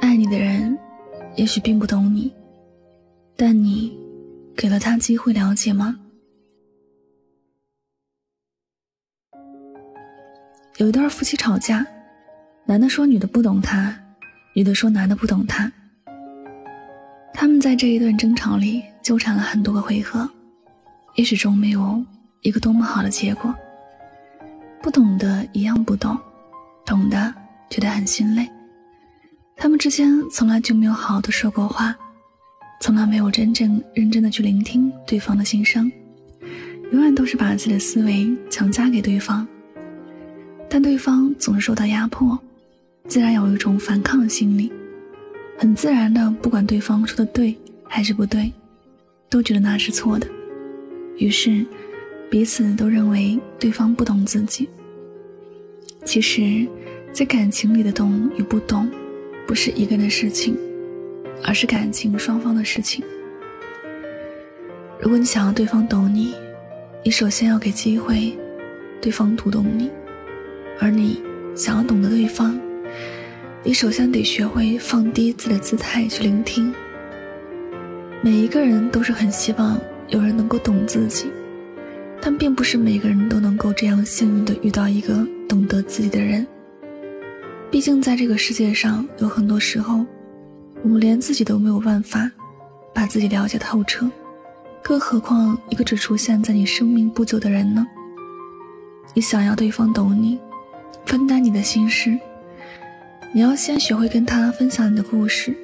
爱你的人，也许并不懂你，但你给了他机会了解吗？有一对夫妻吵架，男的说女的不懂他，女的说男的不懂他。他们在这一段争吵里纠缠了很多个回合，也始终没有一个多么好的结果。不懂的一样不懂，懂的觉得很心累。他们之间从来就没有好好的说过话，从来没有真正认真的去聆听对方的心声，永远都是把自己的思维强加给对方。但对方总是受到压迫，自然有一种反抗的心理，很自然的，不管对方说的对还是不对，都觉得那是错的，于是彼此都认为对方不懂自己。其实，在感情里的懂与不懂，不是一个人的事情，而是感情双方的事情。如果你想要对方懂你，你首先要给机会，对方读懂你。而你想要懂得对方，你首先得学会放低自己的姿态去聆听。每一个人都是很希望有人能够懂自己，但并不是每个人都能够这样幸运的遇到一个懂得自己的人。毕竟在这个世界上，有很多时候，我们连自己都没有办法把自己了解透彻，更何况一个只出现在你生命不久的人呢？你想要对方懂你。分担你的心事，你要先学会跟他分享你的故事，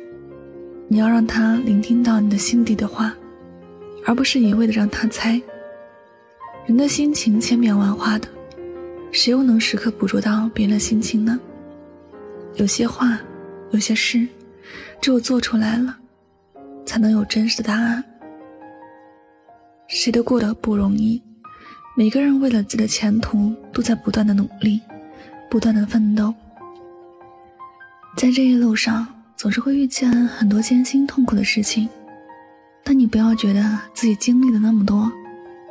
你要让他聆听到你的心底的话，而不是一味的让他猜。人的心情千变万化的，谁又能时刻捕捉到别人的心情呢？有些话，有些事，只有做出来了，才能有真实的答案。谁都过得不容易，每个人为了自己的前途都在不断的努力。不断的奋斗，在这一路上总是会遇见很多艰辛痛苦的事情，但你不要觉得自己经历了那么多，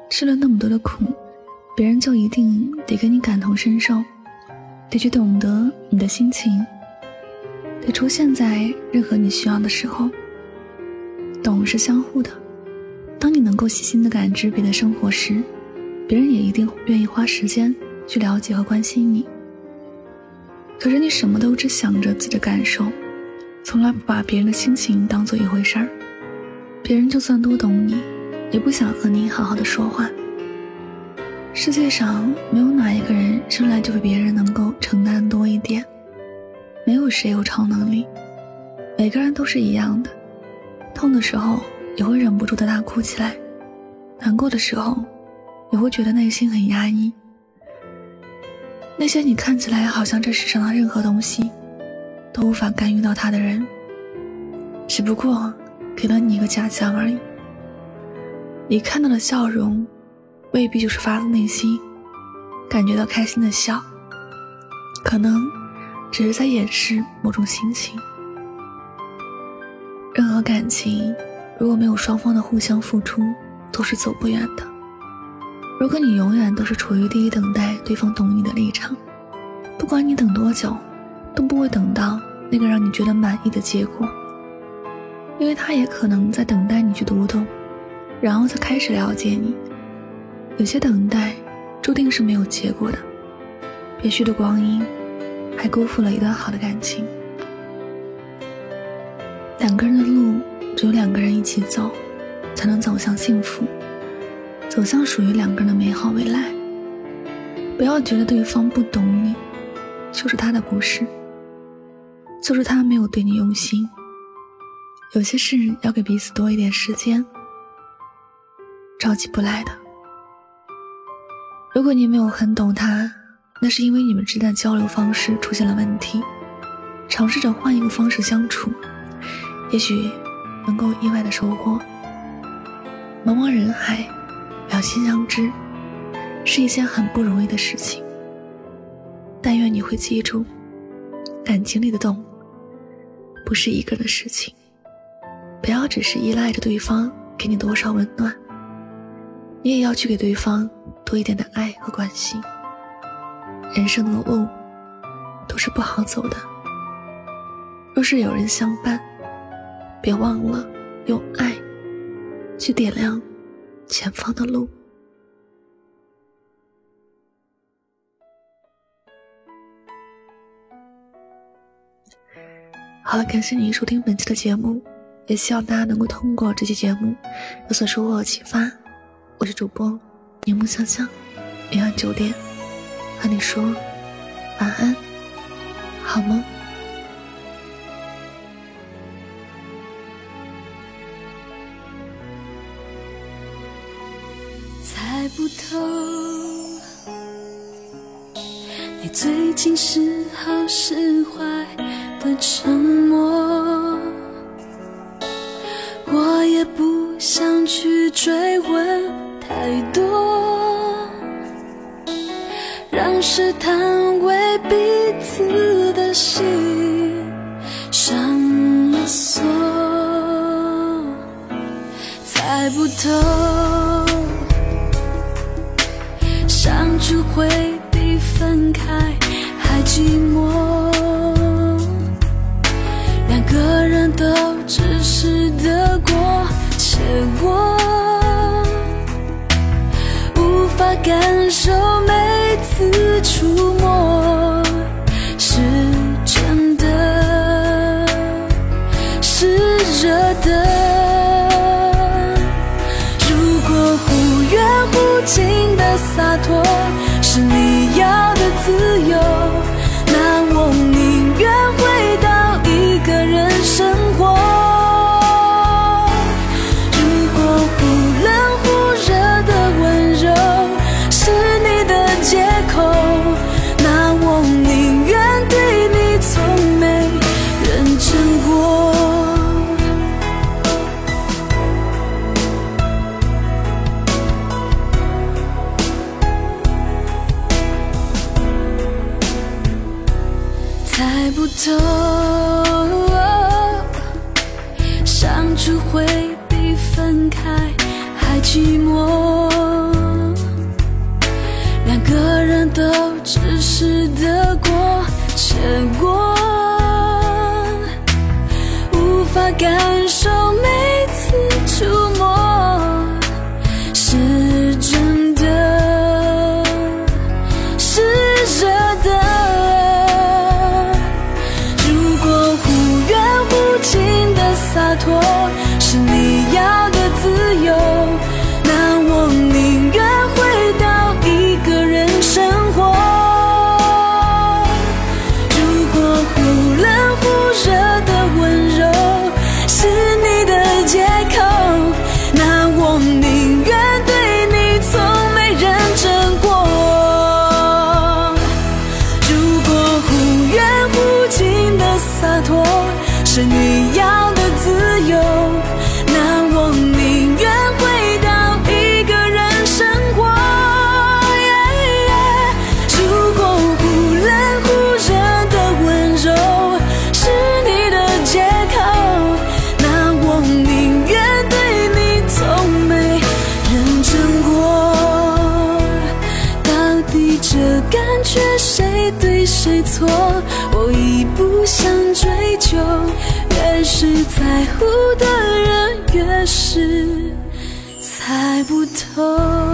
吃了那么多的苦，别人就一定得跟你感同身受，得去懂得你的心情，得出现在任何你需要的时候。懂是相互的，当你能够细心的感知别人的生活时，别人也一定愿意花时间去了解和关心你。可是你什么都只想着自己的感受，从来不把别人的心情当做一回事儿。别人就算多懂你，也不想和你好好的说话。世界上没有哪一个人生来就比别人能够承担多一点，没有谁有超能力，每个人都是一样的。痛的时候也会忍不住的大哭起来，难过的时候也会觉得内心很压抑。那些你看起来好像这世上的任何东西都无法干预到他的人，只不过给了你一个假象而已。你看到的笑容，未必就是发自内心感觉到开心的笑，可能只是在掩饰某种心情。任何感情，如果没有双方的互相付出，都是走不远的。如果你永远都是处于第一等待对方懂你的立场，不管你等多久，都不会等到那个让你觉得满意的结果，因为他也可能在等待你去读懂，然后再开始了解你。有些等待注定是没有结果的，别虚度光阴，还辜负了一段好的感情。两个人的路，只有两个人一起走，才能走向幸福。走向属于两个人的美好未来。不要觉得对方不懂你，就是他的不是，就是他没有对你用心。有些事要给彼此多一点时间，着急不来的。如果你没有很懂他，那是因为你们之间的交流方式出现了问题。尝试着换一个方式相处，也许能够意外的收获。茫茫人海。两心相知是一件很不容易的事情，但愿你会记住，感情里的懂不是一个人的事情，不要只是依赖着对方给你多少温暖，你也要去给对方多一点的爱和关心。人生的路都是不好走的。若是有人相伴，别忘了用爱去点亮前方的路。好了，感谢您收听本期的节目，也希望大家能够通过这期节目有所收获和启发。我是主播柠檬香香，每晚九点和你说晚安，好梦。猜不透，你最近是好是坏。的沉默，我也不想去追问太多，试探为彼此的心上了锁，猜不透，相处会比分开还寂寞。两个人都只是得过且过，无法感受每次。触摸是真的，是热的。如果忽远忽近的洒脱是你要的自由，走，相处会比分开还寂寞。两个人都只是得过且过，无法感痛是你要的自由，那我宁愿回到一个人生活。如果忽冷忽热的温柔是你的借口，那我宁愿对你从没认真过。到底这感觉谁对谁错？追求。越是在乎的人，越是猜不透。